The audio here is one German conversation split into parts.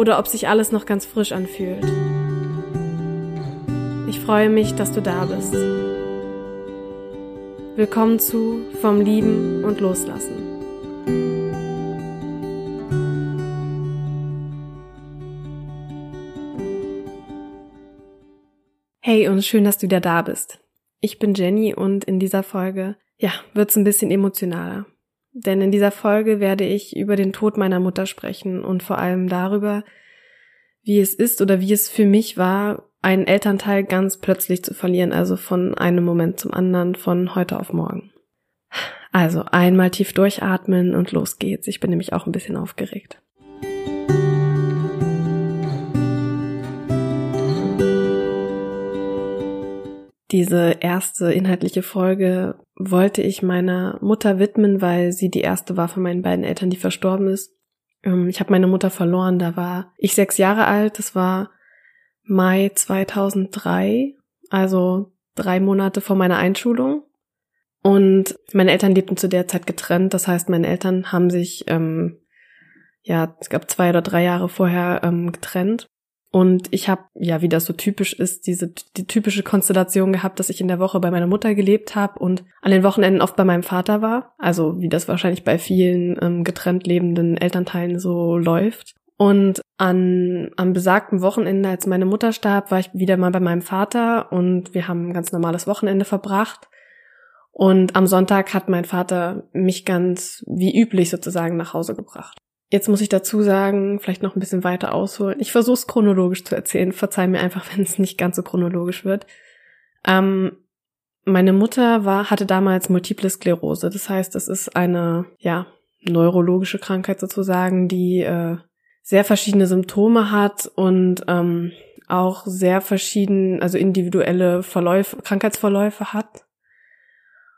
oder ob sich alles noch ganz frisch anfühlt. Ich freue mich, dass du da bist. Willkommen zu Vom Lieben und Loslassen. Hey und schön, dass du wieder da bist. Ich bin Jenny und in dieser Folge, ja, wird's ein bisschen emotionaler. Denn in dieser Folge werde ich über den Tod meiner Mutter sprechen und vor allem darüber, wie es ist oder wie es für mich war, einen Elternteil ganz plötzlich zu verlieren, also von einem Moment zum anderen, von heute auf morgen. Also einmal tief durchatmen und los geht's. Ich bin nämlich auch ein bisschen aufgeregt. Diese erste inhaltliche Folge wollte ich meiner Mutter widmen, weil sie die erste war von meinen beiden Eltern, die verstorben ist. Ähm, ich habe meine Mutter verloren, da war ich sechs Jahre alt, das war Mai 2003, also drei Monate vor meiner Einschulung. Und meine Eltern lebten zu der Zeit getrennt, das heißt, meine Eltern haben sich, ähm, ja, es gab zwei oder drei Jahre vorher ähm, getrennt. Und ich habe, ja, wie das so typisch ist, diese die typische Konstellation gehabt, dass ich in der Woche bei meiner Mutter gelebt habe und an den Wochenenden oft bei meinem Vater war. Also wie das wahrscheinlich bei vielen ähm, getrennt lebenden Elternteilen so läuft. Und an, am besagten Wochenende, als meine Mutter starb, war ich wieder mal bei meinem Vater und wir haben ein ganz normales Wochenende verbracht. Und am Sonntag hat mein Vater mich ganz wie üblich sozusagen nach Hause gebracht. Jetzt muss ich dazu sagen, vielleicht noch ein bisschen weiter ausholen. Ich versuche es chronologisch zu erzählen. Verzeih mir einfach, wenn es nicht ganz so chronologisch wird. Ähm, meine Mutter war, hatte damals Multiple Sklerose. Das heißt, es ist eine, ja, neurologische Krankheit sozusagen, die äh, sehr verschiedene Symptome hat und ähm, auch sehr verschieden, also individuelle Verläufe, Krankheitsverläufe hat.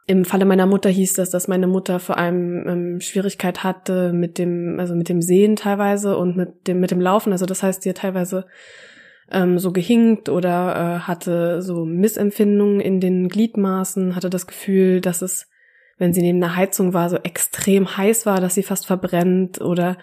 Im Falle meiner Mutter hieß das, dass meine Mutter vor allem ähm, Schwierigkeit hatte mit dem, also mit dem Sehen teilweise und mit dem, mit dem Laufen. Also das heißt, sie hat teilweise ähm, so gehinkt oder äh, hatte so Missempfindungen in den Gliedmaßen, hatte das Gefühl, dass es, wenn sie neben einer Heizung war, so extrem heiß war, dass sie fast verbrennt oder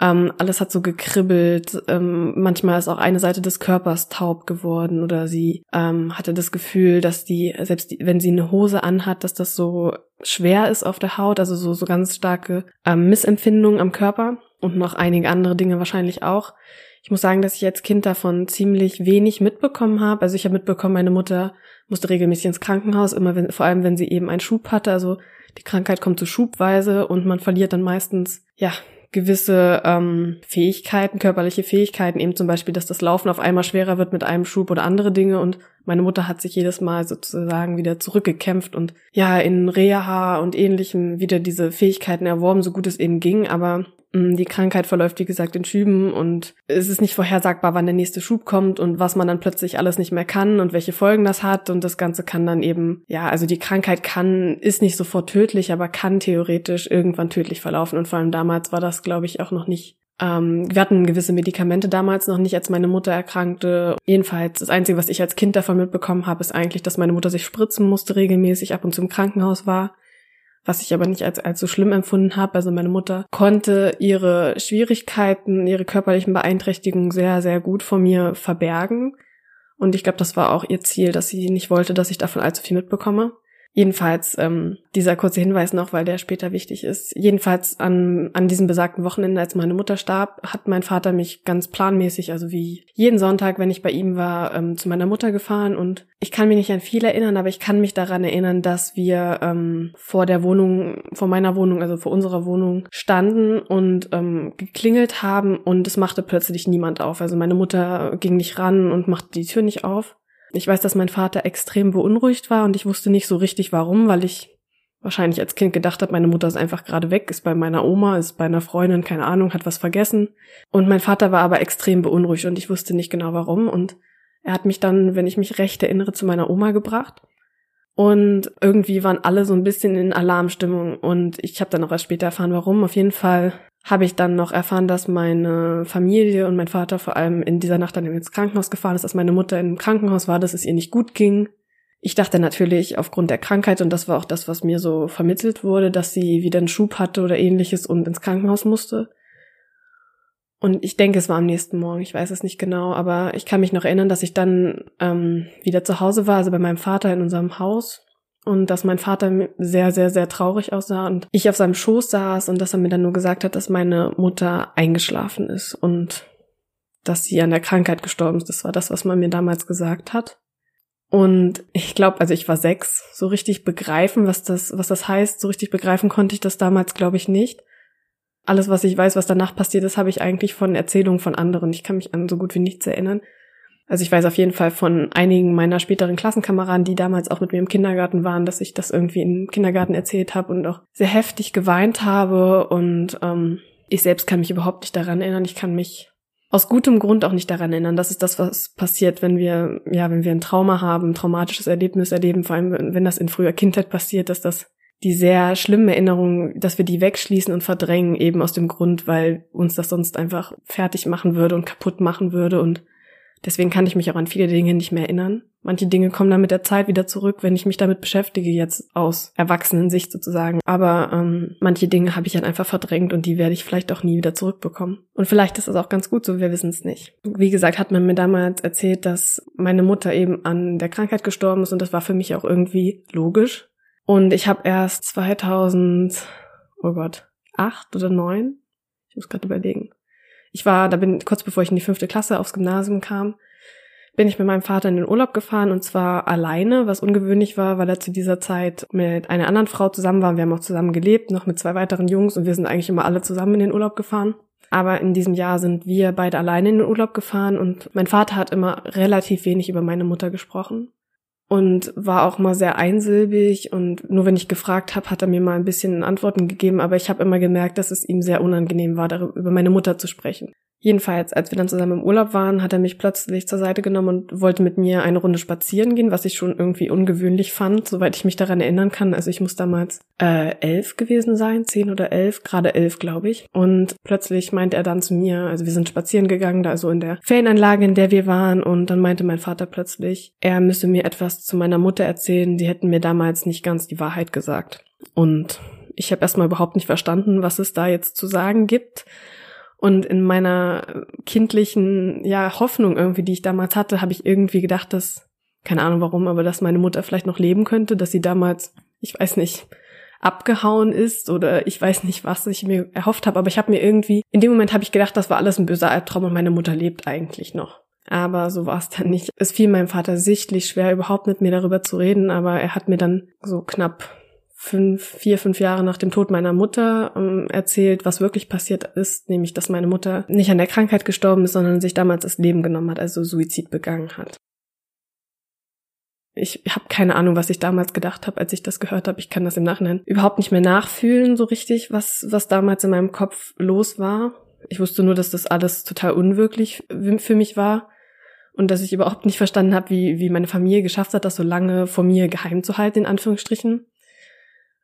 ähm, alles hat so gekribbelt. Ähm, manchmal ist auch eine Seite des Körpers taub geworden oder sie ähm, hatte das Gefühl, dass die, selbst die, wenn sie eine Hose anhat, dass das so schwer ist auf der Haut, also so, so ganz starke ähm, Missempfindungen am Körper und noch einige andere Dinge wahrscheinlich auch. Ich muss sagen, dass ich als Kind davon ziemlich wenig mitbekommen habe. Also ich habe mitbekommen, meine Mutter musste regelmäßig ins Krankenhaus, immer wenn, vor allem wenn sie eben einen Schub hatte. Also die Krankheit kommt so schubweise und man verliert dann meistens, ja, gewisse ähm, Fähigkeiten, körperliche Fähigkeiten, eben zum Beispiel, dass das Laufen auf einmal schwerer wird mit einem Schub oder andere Dinge. Und meine Mutter hat sich jedes Mal sozusagen wieder zurückgekämpft und ja, in Reha und ähnlichem wieder diese Fähigkeiten erworben, so gut es eben ging. Aber die Krankheit verläuft, wie gesagt, in Schüben und es ist nicht vorhersagbar, wann der nächste Schub kommt und was man dann plötzlich alles nicht mehr kann und welche Folgen das hat. Und das Ganze kann dann eben, ja, also die Krankheit kann, ist nicht sofort tödlich, aber kann theoretisch irgendwann tödlich verlaufen. Und vor allem damals war das, glaube ich, auch noch nicht ähm, wir hatten gewisse Medikamente damals noch nicht, als meine Mutter erkrankte. Jedenfalls, das Einzige, was ich als Kind davon mitbekommen habe, ist eigentlich, dass meine Mutter sich spritzen musste, regelmäßig ab und zu im Krankenhaus war was ich aber nicht als, so schlimm empfunden habe. Also meine Mutter konnte ihre Schwierigkeiten, ihre körperlichen Beeinträchtigungen sehr, sehr gut vor mir verbergen. Und ich glaube, das war auch ihr Ziel, dass sie nicht wollte, dass ich davon allzu viel mitbekomme. Jedenfalls ähm, dieser kurze Hinweis noch, weil der später wichtig ist. Jedenfalls an, an diesem besagten Wochenende, als meine Mutter starb, hat mein Vater mich ganz planmäßig, also wie jeden Sonntag, wenn ich bei ihm war, ähm, zu meiner Mutter gefahren. Und ich kann mich nicht an viel erinnern, aber ich kann mich daran erinnern, dass wir ähm, vor der Wohnung, vor meiner Wohnung, also vor unserer Wohnung standen und ähm, geklingelt haben und es machte plötzlich niemand auf. Also meine Mutter ging nicht ran und machte die Tür nicht auf. Ich weiß, dass mein Vater extrem beunruhigt war und ich wusste nicht so richtig warum, weil ich wahrscheinlich als Kind gedacht habe, meine Mutter ist einfach gerade weg, ist bei meiner Oma, ist bei einer Freundin, keine Ahnung, hat was vergessen. Und mein Vater war aber extrem beunruhigt und ich wusste nicht genau warum. Und er hat mich dann, wenn ich mich recht erinnere, zu meiner Oma gebracht. Und irgendwie waren alle so ein bisschen in Alarmstimmung und ich habe dann auch erst später erfahren, warum. Auf jeden Fall habe ich dann noch erfahren, dass meine Familie und mein Vater vor allem in dieser Nacht dann ins Krankenhaus gefahren ist, dass meine Mutter im Krankenhaus war, dass es ihr nicht gut ging. Ich dachte natürlich aufgrund der Krankheit, und das war auch das, was mir so vermittelt wurde, dass sie wieder einen Schub hatte oder ähnliches und ins Krankenhaus musste. Und ich denke, es war am nächsten Morgen, ich weiß es nicht genau, aber ich kann mich noch erinnern, dass ich dann ähm, wieder zu Hause war, also bei meinem Vater in unserem Haus und dass mein Vater sehr, sehr, sehr traurig aussah und ich auf seinem Schoß saß und dass er mir dann nur gesagt hat, dass meine Mutter eingeschlafen ist und dass sie an der Krankheit gestorben ist. Das war das, was man mir damals gesagt hat. Und ich glaube, also ich war sechs, so richtig begreifen, was das, was das heißt, so richtig begreifen konnte ich das damals, glaube ich, nicht. Alles, was ich weiß, was danach passiert ist, habe ich eigentlich von Erzählungen von anderen. Ich kann mich an so gut wie nichts erinnern. Also ich weiß auf jeden Fall von einigen meiner späteren Klassenkameraden, die damals auch mit mir im Kindergarten waren, dass ich das irgendwie im Kindergarten erzählt habe und auch sehr heftig geweint habe. Und ähm, ich selbst kann mich überhaupt nicht daran erinnern. Ich kann mich aus gutem Grund auch nicht daran erinnern. Das ist das, was passiert, wenn wir, ja, wenn wir ein Trauma haben, ein traumatisches Erlebnis erleben, vor allem wenn das in früher Kindheit passiert, dass das die sehr schlimmen Erinnerungen, dass wir die wegschließen und verdrängen, eben aus dem Grund, weil uns das sonst einfach fertig machen würde und kaputt machen würde und Deswegen kann ich mich auch an viele Dinge nicht mehr erinnern. Manche Dinge kommen dann mit der Zeit wieder zurück, wenn ich mich damit beschäftige, jetzt aus Erwachsenensicht sozusagen. Aber ähm, manche Dinge habe ich dann einfach verdrängt und die werde ich vielleicht auch nie wieder zurückbekommen. Und vielleicht ist das auch ganz gut so, wir wissen es nicht. Wie gesagt, hat man mir damals erzählt, dass meine Mutter eben an der Krankheit gestorben ist und das war für mich auch irgendwie logisch. Und ich habe erst 2000, oh Gott, acht oder neun, ich muss gerade überlegen, ich war, da bin kurz bevor ich in die fünfte Klasse aufs Gymnasium kam, bin ich mit meinem Vater in den Urlaub gefahren und zwar alleine, was ungewöhnlich war, weil er zu dieser Zeit mit einer anderen Frau zusammen war. Wir haben auch zusammen gelebt, noch mit zwei weiteren Jungs und wir sind eigentlich immer alle zusammen in den Urlaub gefahren. Aber in diesem Jahr sind wir beide alleine in den Urlaub gefahren und mein Vater hat immer relativ wenig über meine Mutter gesprochen und war auch mal sehr einsilbig und nur wenn ich gefragt habe, hat er mir mal ein bisschen Antworten gegeben, aber ich habe immer gemerkt, dass es ihm sehr unangenehm war, darüber über meine Mutter zu sprechen. Jedenfalls, als wir dann zusammen im Urlaub waren, hat er mich plötzlich zur Seite genommen und wollte mit mir eine Runde spazieren gehen, was ich schon irgendwie ungewöhnlich fand, soweit ich mich daran erinnern kann. Also ich muss damals äh, elf gewesen sein, zehn oder elf, gerade elf, glaube ich. Und plötzlich meinte er dann zu mir, also wir sind spazieren gegangen, da so in der Ferienanlage, in der wir waren, und dann meinte mein Vater plötzlich, er müsse mir etwas zu meiner Mutter erzählen, die hätten mir damals nicht ganz die Wahrheit gesagt. Und ich habe erstmal überhaupt nicht verstanden, was es da jetzt zu sagen gibt. Und in meiner kindlichen ja, Hoffnung irgendwie, die ich damals hatte, habe ich irgendwie gedacht, dass, keine Ahnung warum, aber dass meine Mutter vielleicht noch leben könnte, dass sie damals, ich weiß nicht, abgehauen ist oder ich weiß nicht, was ich mir erhofft habe, aber ich habe mir irgendwie, in dem Moment habe ich gedacht, das war alles ein böser Albtraum und meine Mutter lebt eigentlich noch. Aber so war es dann nicht. Es fiel meinem Vater sichtlich schwer, überhaupt mit mir darüber zu reden, aber er hat mir dann so knapp fünf, vier, fünf Jahre nach dem Tod meiner Mutter ähm, erzählt, was wirklich passiert ist, nämlich dass meine Mutter nicht an der Krankheit gestorben ist, sondern sich damals das Leben genommen hat, also Suizid begangen hat. Ich habe keine Ahnung, was ich damals gedacht habe, als ich das gehört habe. Ich kann das im Nachhinein überhaupt nicht mehr nachfühlen, so richtig, was, was damals in meinem Kopf los war. Ich wusste nur, dass das alles total unwirklich für mich war und dass ich überhaupt nicht verstanden habe, wie, wie meine Familie geschafft hat, das so lange vor mir geheim zu halten, in Anführungsstrichen.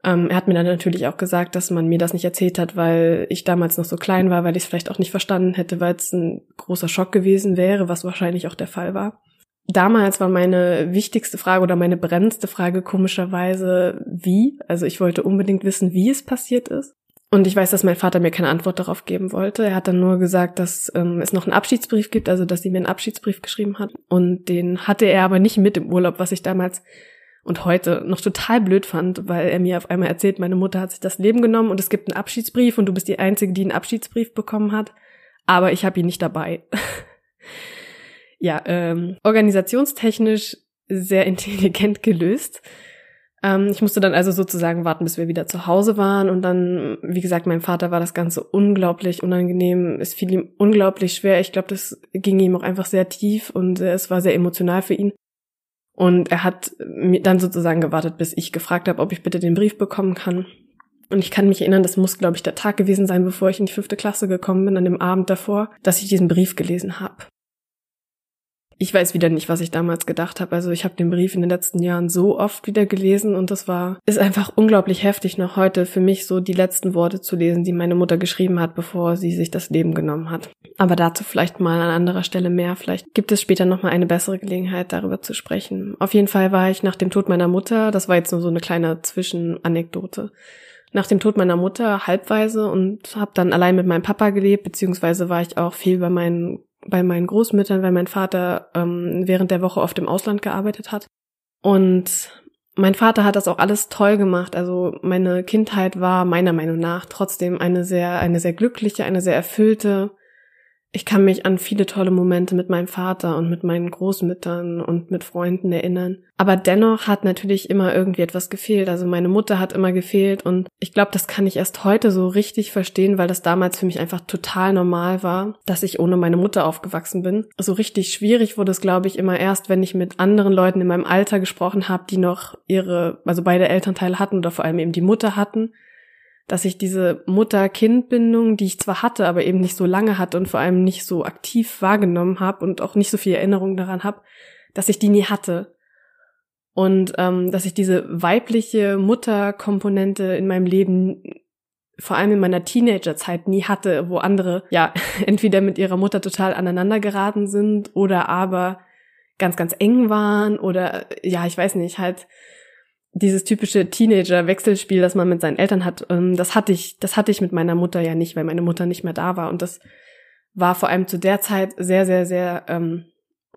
Ähm, er hat mir dann natürlich auch gesagt, dass man mir das nicht erzählt hat, weil ich damals noch so klein war, weil ich es vielleicht auch nicht verstanden hätte, weil es ein großer Schock gewesen wäre, was wahrscheinlich auch der Fall war. Damals war meine wichtigste Frage oder meine brennendste Frage komischerweise, wie. Also ich wollte unbedingt wissen, wie es passiert ist. Und ich weiß, dass mein Vater mir keine Antwort darauf geben wollte. Er hat dann nur gesagt, dass ähm, es noch einen Abschiedsbrief gibt, also dass sie mir einen Abschiedsbrief geschrieben hat. Und den hatte er aber nicht mit im Urlaub, was ich damals und heute noch total blöd fand, weil er mir auf einmal erzählt, meine Mutter hat sich das Leben genommen und es gibt einen Abschiedsbrief und du bist die Einzige, die einen Abschiedsbrief bekommen hat, aber ich habe ihn nicht dabei. ja, ähm, organisationstechnisch sehr intelligent gelöst. Ähm, ich musste dann also sozusagen warten, bis wir wieder zu Hause waren und dann, wie gesagt, mein Vater war das Ganze unglaublich unangenehm. Es fiel ihm unglaublich schwer. Ich glaube, das ging ihm auch einfach sehr tief und es war sehr emotional für ihn. Und er hat mir dann sozusagen gewartet, bis ich gefragt habe, ob ich bitte den Brief bekommen kann. Und ich kann mich erinnern, das muss, glaube ich, der Tag gewesen sein, bevor ich in die fünfte Klasse gekommen bin, an dem Abend davor, dass ich diesen Brief gelesen habe. Ich weiß wieder nicht, was ich damals gedacht habe. Also ich habe den Brief in den letzten Jahren so oft wieder gelesen und das war ist einfach unglaublich heftig noch heute für mich so die letzten Worte zu lesen, die meine Mutter geschrieben hat, bevor sie sich das Leben genommen hat. Aber dazu vielleicht mal an anderer Stelle mehr. Vielleicht gibt es später noch mal eine bessere Gelegenheit darüber zu sprechen. Auf jeden Fall war ich nach dem Tod meiner Mutter, das war jetzt nur so eine kleine Zwischenanekdote nach dem Tod meiner Mutter halbweise und habe dann allein mit meinem Papa gelebt, beziehungsweise war ich auch viel bei meinen bei meinen Großmüttern, weil mein Vater ähm, während der Woche oft im Ausland gearbeitet hat. Und mein Vater hat das auch alles toll gemacht. Also meine Kindheit war meiner Meinung nach trotzdem eine sehr, eine sehr glückliche, eine sehr erfüllte ich kann mich an viele tolle Momente mit meinem Vater und mit meinen Großmüttern und mit Freunden erinnern. Aber dennoch hat natürlich immer irgendwie etwas gefehlt. Also meine Mutter hat immer gefehlt und ich glaube, das kann ich erst heute so richtig verstehen, weil das damals für mich einfach total normal war, dass ich ohne meine Mutter aufgewachsen bin. So richtig schwierig wurde es, glaube ich, immer erst, wenn ich mit anderen Leuten in meinem Alter gesprochen habe, die noch ihre, also beide Elternteile hatten oder vor allem eben die Mutter hatten dass ich diese Mutter-Kind-Bindung, die ich zwar hatte, aber eben nicht so lange hatte und vor allem nicht so aktiv wahrgenommen habe und auch nicht so viel Erinnerung daran habe, dass ich die nie hatte. Und ähm, dass ich diese weibliche Mutterkomponente in meinem Leben vor allem in meiner Teenagerzeit nie hatte, wo andere ja entweder mit ihrer Mutter total aneinander geraten sind oder aber ganz, ganz eng waren oder ja, ich weiß nicht, halt dieses typische Teenager-Wechselspiel, das man mit seinen Eltern hat, ähm, das hatte ich, das hatte ich mit meiner Mutter ja nicht, weil meine Mutter nicht mehr da war. Und das war vor allem zu der Zeit sehr, sehr, sehr ähm,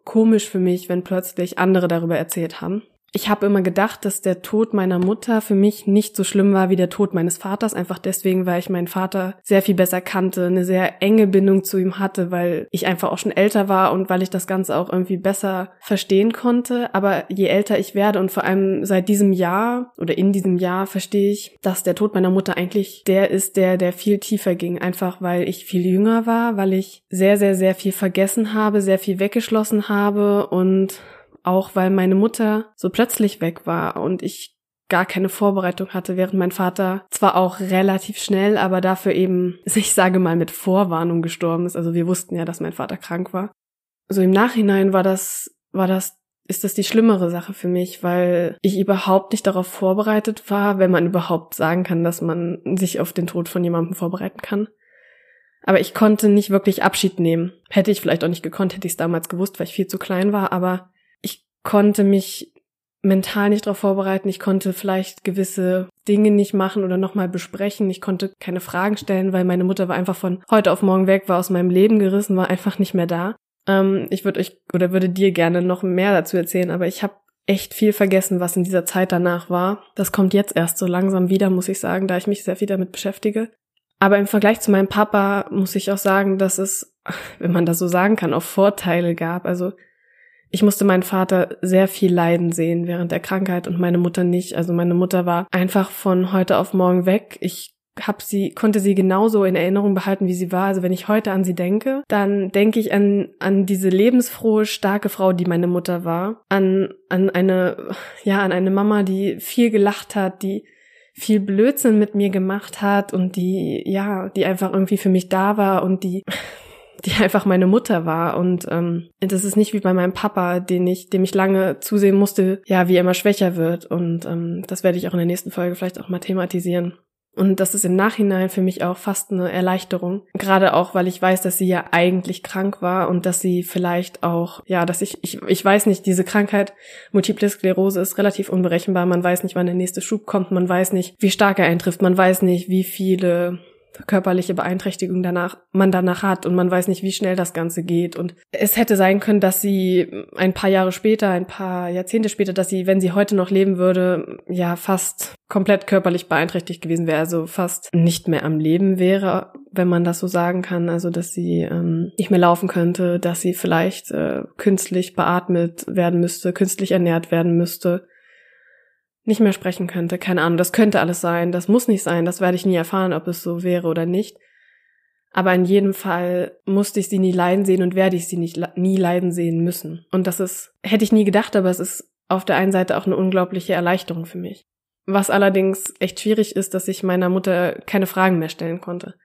komisch für mich, wenn plötzlich andere darüber erzählt haben ich habe immer gedacht, dass der Tod meiner Mutter für mich nicht so schlimm war wie der Tod meines Vaters, einfach deswegen, weil ich meinen Vater sehr viel besser kannte, eine sehr enge Bindung zu ihm hatte, weil ich einfach auch schon älter war und weil ich das Ganze auch irgendwie besser verstehen konnte. Aber je älter ich werde und vor allem seit diesem Jahr oder in diesem Jahr verstehe ich, dass der Tod meiner Mutter eigentlich der ist, der, der viel tiefer ging, einfach weil ich viel jünger war, weil ich sehr, sehr, sehr viel vergessen habe, sehr viel weggeschlossen habe und auch weil meine Mutter so plötzlich weg war und ich gar keine Vorbereitung hatte, während mein Vater zwar auch relativ schnell, aber dafür eben, ich sage mal, mit Vorwarnung gestorben ist. Also wir wussten ja, dass mein Vater krank war. So im Nachhinein war das, war das, ist das die schlimmere Sache für mich, weil ich überhaupt nicht darauf vorbereitet war, wenn man überhaupt sagen kann, dass man sich auf den Tod von jemandem vorbereiten kann. Aber ich konnte nicht wirklich Abschied nehmen. Hätte ich vielleicht auch nicht gekonnt, hätte ich es damals gewusst, weil ich viel zu klein war, aber konnte mich mental nicht darauf vorbereiten. Ich konnte vielleicht gewisse Dinge nicht machen oder nochmal besprechen. Ich konnte keine Fragen stellen, weil meine Mutter war einfach von heute auf morgen weg, war aus meinem Leben gerissen, war einfach nicht mehr da. Ähm, ich würde euch oder würde dir gerne noch mehr dazu erzählen, aber ich habe echt viel vergessen, was in dieser Zeit danach war. Das kommt jetzt erst so langsam wieder, muss ich sagen, da ich mich sehr viel damit beschäftige. Aber im Vergleich zu meinem Papa muss ich auch sagen, dass es, wenn man das so sagen kann, auch Vorteile gab. Also ich musste meinen Vater sehr viel leiden sehen während der Krankheit und meine Mutter nicht. Also meine Mutter war einfach von heute auf morgen weg. Ich hab sie, konnte sie genauso in Erinnerung behalten, wie sie war. Also wenn ich heute an sie denke, dann denke ich an, an diese lebensfrohe, starke Frau, die meine Mutter war. An, an eine, ja, an eine Mama, die viel gelacht hat, die viel Blödsinn mit mir gemacht hat und die, ja, die einfach irgendwie für mich da war und die die einfach meine Mutter war. Und ähm, das ist nicht wie bei meinem Papa, den ich, dem ich lange zusehen musste, ja, wie er immer schwächer wird. Und ähm, das werde ich auch in der nächsten Folge vielleicht auch mal thematisieren. Und das ist im Nachhinein für mich auch fast eine Erleichterung. Gerade auch, weil ich weiß, dass sie ja eigentlich krank war und dass sie vielleicht auch, ja, dass ich, ich, ich weiß nicht, diese Krankheit, Multiple Sklerose ist relativ unberechenbar. Man weiß nicht, wann der nächste Schub kommt. Man weiß nicht, wie stark er eintrifft. Man weiß nicht, wie viele körperliche Beeinträchtigung danach, man danach hat und man weiß nicht, wie schnell das Ganze geht. Und es hätte sein können, dass sie ein paar Jahre später, ein paar Jahrzehnte später, dass sie, wenn sie heute noch leben würde, ja fast komplett körperlich beeinträchtigt gewesen wäre, also fast nicht mehr am Leben wäre, wenn man das so sagen kann. Also dass sie ähm, nicht mehr laufen könnte, dass sie vielleicht äh, künstlich beatmet werden müsste, künstlich ernährt werden müsste nicht mehr sprechen könnte. Keine Ahnung, das könnte alles sein, das muss nicht sein, das werde ich nie erfahren, ob es so wäre oder nicht. Aber in jedem Fall musste ich sie nie leiden sehen und werde ich sie nicht nie leiden sehen müssen. Und das ist, hätte ich nie gedacht, aber es ist auf der einen Seite auch eine unglaubliche Erleichterung für mich. Was allerdings echt schwierig ist, dass ich meiner Mutter keine Fragen mehr stellen konnte.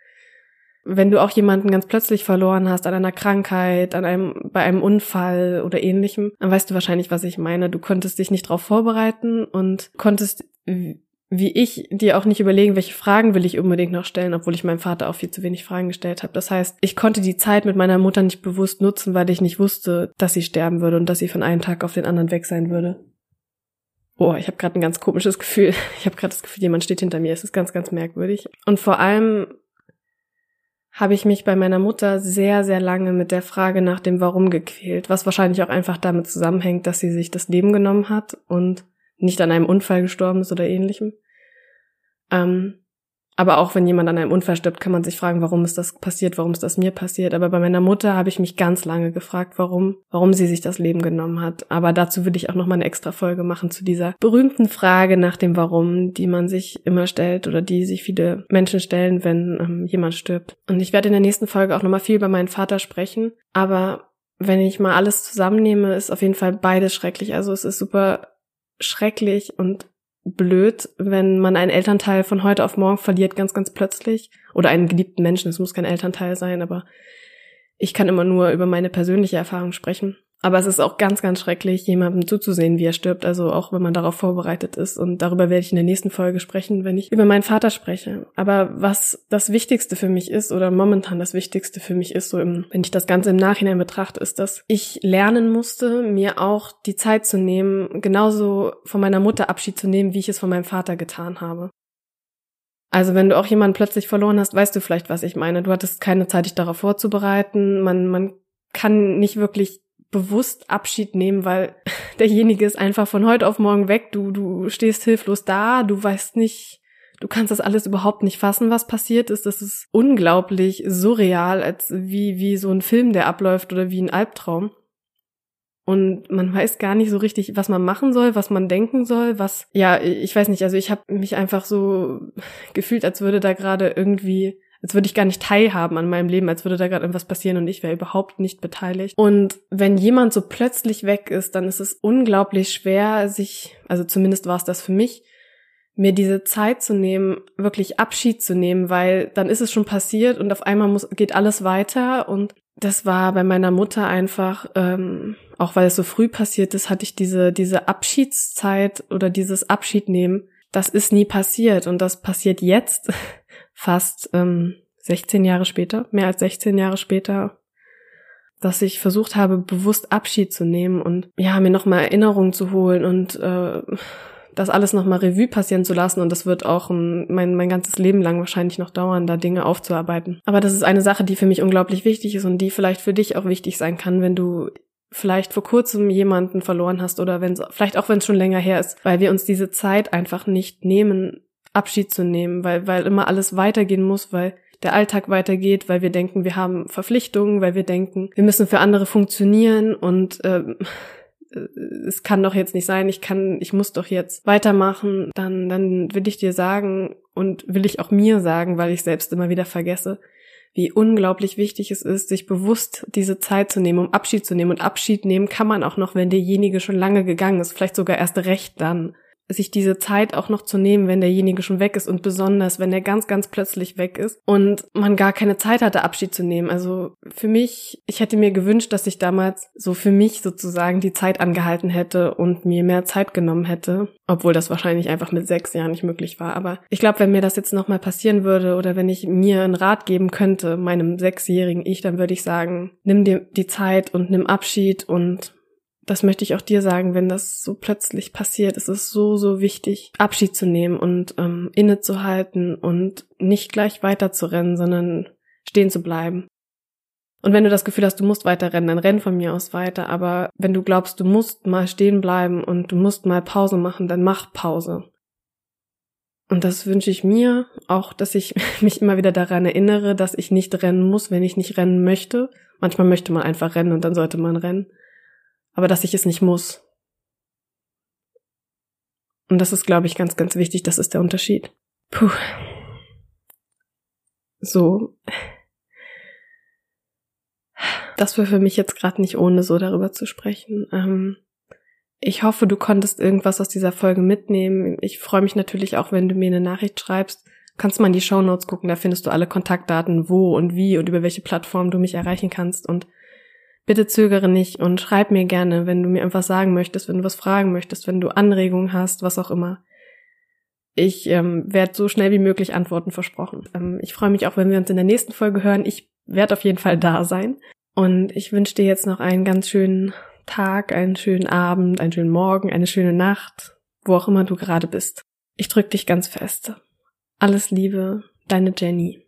Wenn du auch jemanden ganz plötzlich verloren hast an einer Krankheit, an einem, bei einem Unfall oder ähnlichem, dann weißt du wahrscheinlich, was ich meine. Du konntest dich nicht darauf vorbereiten und konntest, wie ich, dir auch nicht überlegen, welche Fragen will ich unbedingt noch stellen, obwohl ich meinem Vater auch viel zu wenig Fragen gestellt habe. Das heißt, ich konnte die Zeit mit meiner Mutter nicht bewusst nutzen, weil ich nicht wusste, dass sie sterben würde und dass sie von einem Tag auf den anderen weg sein würde. Oh, ich habe gerade ein ganz komisches Gefühl. Ich habe gerade das Gefühl, jemand steht hinter mir. Es ist ganz, ganz merkwürdig. Und vor allem habe ich mich bei meiner Mutter sehr, sehr lange mit der Frage nach dem Warum gequält, was wahrscheinlich auch einfach damit zusammenhängt, dass sie sich das Leben genommen hat und nicht an einem Unfall gestorben ist oder ähnlichem. Ähm, aber auch wenn jemand an einem Unfall stirbt, kann man sich fragen, warum ist das passiert, warum ist das mir passiert. Aber bei meiner Mutter habe ich mich ganz lange gefragt, warum, warum sie sich das Leben genommen hat. Aber dazu würde ich auch noch mal eine extra Folge machen zu dieser berühmten Frage nach dem Warum, die man sich immer stellt oder die sich viele Menschen stellen, wenn ähm, jemand stirbt. Und ich werde in der nächsten Folge auch noch mal viel über meinen Vater sprechen. Aber wenn ich mal alles zusammennehme, ist auf jeden Fall beides schrecklich. Also es ist super schrecklich und blöd, wenn man einen Elternteil von heute auf morgen verliert, ganz, ganz plötzlich. Oder einen geliebten Menschen, es muss kein Elternteil sein, aber ich kann immer nur über meine persönliche Erfahrung sprechen. Aber es ist auch ganz, ganz schrecklich, jemandem zuzusehen, wie er stirbt. Also auch wenn man darauf vorbereitet ist. Und darüber werde ich in der nächsten Folge sprechen, wenn ich über meinen Vater spreche. Aber was das Wichtigste für mich ist oder momentan das Wichtigste für mich ist, so im, wenn ich das Ganze im Nachhinein betrachte, ist, dass ich lernen musste, mir auch die Zeit zu nehmen, genauso von meiner Mutter Abschied zu nehmen, wie ich es von meinem Vater getan habe. Also wenn du auch jemanden plötzlich verloren hast, weißt du vielleicht, was ich meine. Du hattest keine Zeit, dich darauf vorzubereiten. Man, man kann nicht wirklich bewusst Abschied nehmen, weil derjenige ist einfach von heute auf morgen weg. Du, du stehst hilflos da, du weißt nicht, du kannst das alles überhaupt nicht fassen, was passiert ist. Das ist unglaublich surreal, als wie, wie so ein Film, der abläuft oder wie ein Albtraum. Und man weiß gar nicht so richtig, was man machen soll, was man denken soll, was, ja, ich weiß nicht, also ich habe mich einfach so gefühlt, als würde da gerade irgendwie als würde ich gar nicht teilhaben an meinem Leben, als würde da gerade irgendwas passieren und ich wäre überhaupt nicht beteiligt. Und wenn jemand so plötzlich weg ist, dann ist es unglaublich schwer, sich, also zumindest war es das für mich, mir diese Zeit zu nehmen, wirklich Abschied zu nehmen, weil dann ist es schon passiert und auf einmal muss, geht alles weiter. Und das war bei meiner Mutter einfach, ähm, auch weil es so früh passiert ist, hatte ich diese, diese Abschiedszeit oder dieses Abschiednehmen, das ist nie passiert und das passiert jetzt fast ähm, 16 Jahre später, mehr als 16 Jahre später, dass ich versucht habe, bewusst Abschied zu nehmen und ja, mir nochmal Erinnerungen zu holen und äh, das alles nochmal Revue passieren zu lassen und das wird auch mein, mein ganzes Leben lang wahrscheinlich noch dauern, da Dinge aufzuarbeiten. Aber das ist eine Sache, die für mich unglaublich wichtig ist und die vielleicht für dich auch wichtig sein kann, wenn du vielleicht vor kurzem jemanden verloren hast oder wenn vielleicht auch wenn es schon länger her ist, weil wir uns diese Zeit einfach nicht nehmen, Abschied zu nehmen, weil, weil immer alles weitergehen muss, weil der Alltag weitergeht, weil wir denken, wir haben Verpflichtungen, weil wir denken, wir müssen für andere funktionieren und ähm, äh, es kann doch jetzt nicht sein, ich kann, ich muss doch jetzt weitermachen, dann, dann will ich dir sagen und will ich auch mir sagen, weil ich selbst immer wieder vergesse, wie unglaublich wichtig es ist, sich bewusst diese Zeit zu nehmen, um Abschied zu nehmen. Und Abschied nehmen kann man auch noch, wenn derjenige schon lange gegangen ist, vielleicht sogar erst recht dann sich diese Zeit auch noch zu nehmen, wenn derjenige schon weg ist und besonders, wenn er ganz, ganz plötzlich weg ist und man gar keine Zeit hatte, Abschied zu nehmen. Also für mich, ich hätte mir gewünscht, dass ich damals so für mich sozusagen die Zeit angehalten hätte und mir mehr Zeit genommen hätte, obwohl das wahrscheinlich einfach mit sechs Jahren nicht möglich war. Aber ich glaube, wenn mir das jetzt nochmal passieren würde oder wenn ich mir einen Rat geben könnte, meinem sechsjährigen Ich, dann würde ich sagen, nimm dir die Zeit und nimm Abschied und das möchte ich auch dir sagen, wenn das so plötzlich passiert, ist es so, so wichtig, Abschied zu nehmen und ähm, innezuhalten und nicht gleich weiterzurennen, sondern stehen zu bleiben. Und wenn du das Gefühl hast, du musst weiter rennen, dann renn von mir aus weiter. Aber wenn du glaubst, du musst mal stehen bleiben und du musst mal Pause machen, dann mach Pause. Und das wünsche ich mir auch, dass ich mich immer wieder daran erinnere, dass ich nicht rennen muss, wenn ich nicht rennen möchte. Manchmal möchte man einfach rennen und dann sollte man rennen. Aber dass ich es nicht muss. Und das ist, glaube ich, ganz, ganz wichtig. Das ist der Unterschied. Puh. So das war für mich jetzt gerade nicht ohne so darüber zu sprechen. Ähm, ich hoffe, du konntest irgendwas aus dieser Folge mitnehmen. Ich freue mich natürlich auch, wenn du mir eine Nachricht schreibst. Kannst mal in die Show Notes gucken, da findest du alle Kontaktdaten, wo und wie und über welche Plattform du mich erreichen kannst. Und bitte zögere nicht und schreib mir gerne, wenn du mir einfach sagen möchtest, wenn du was fragen möchtest, wenn du Anregungen hast, was auch immer. Ich ähm, werde so schnell wie möglich antworten, versprochen. Ähm, ich freue mich auch, wenn wir uns in der nächsten Folge hören. Ich werde auf jeden Fall da sein. Und ich wünsche dir jetzt noch einen ganz schönen Tag, einen schönen Abend, einen schönen Morgen, eine schöne Nacht, wo auch immer du gerade bist. Ich drück dich ganz fest. Alles Liebe, deine Jenny.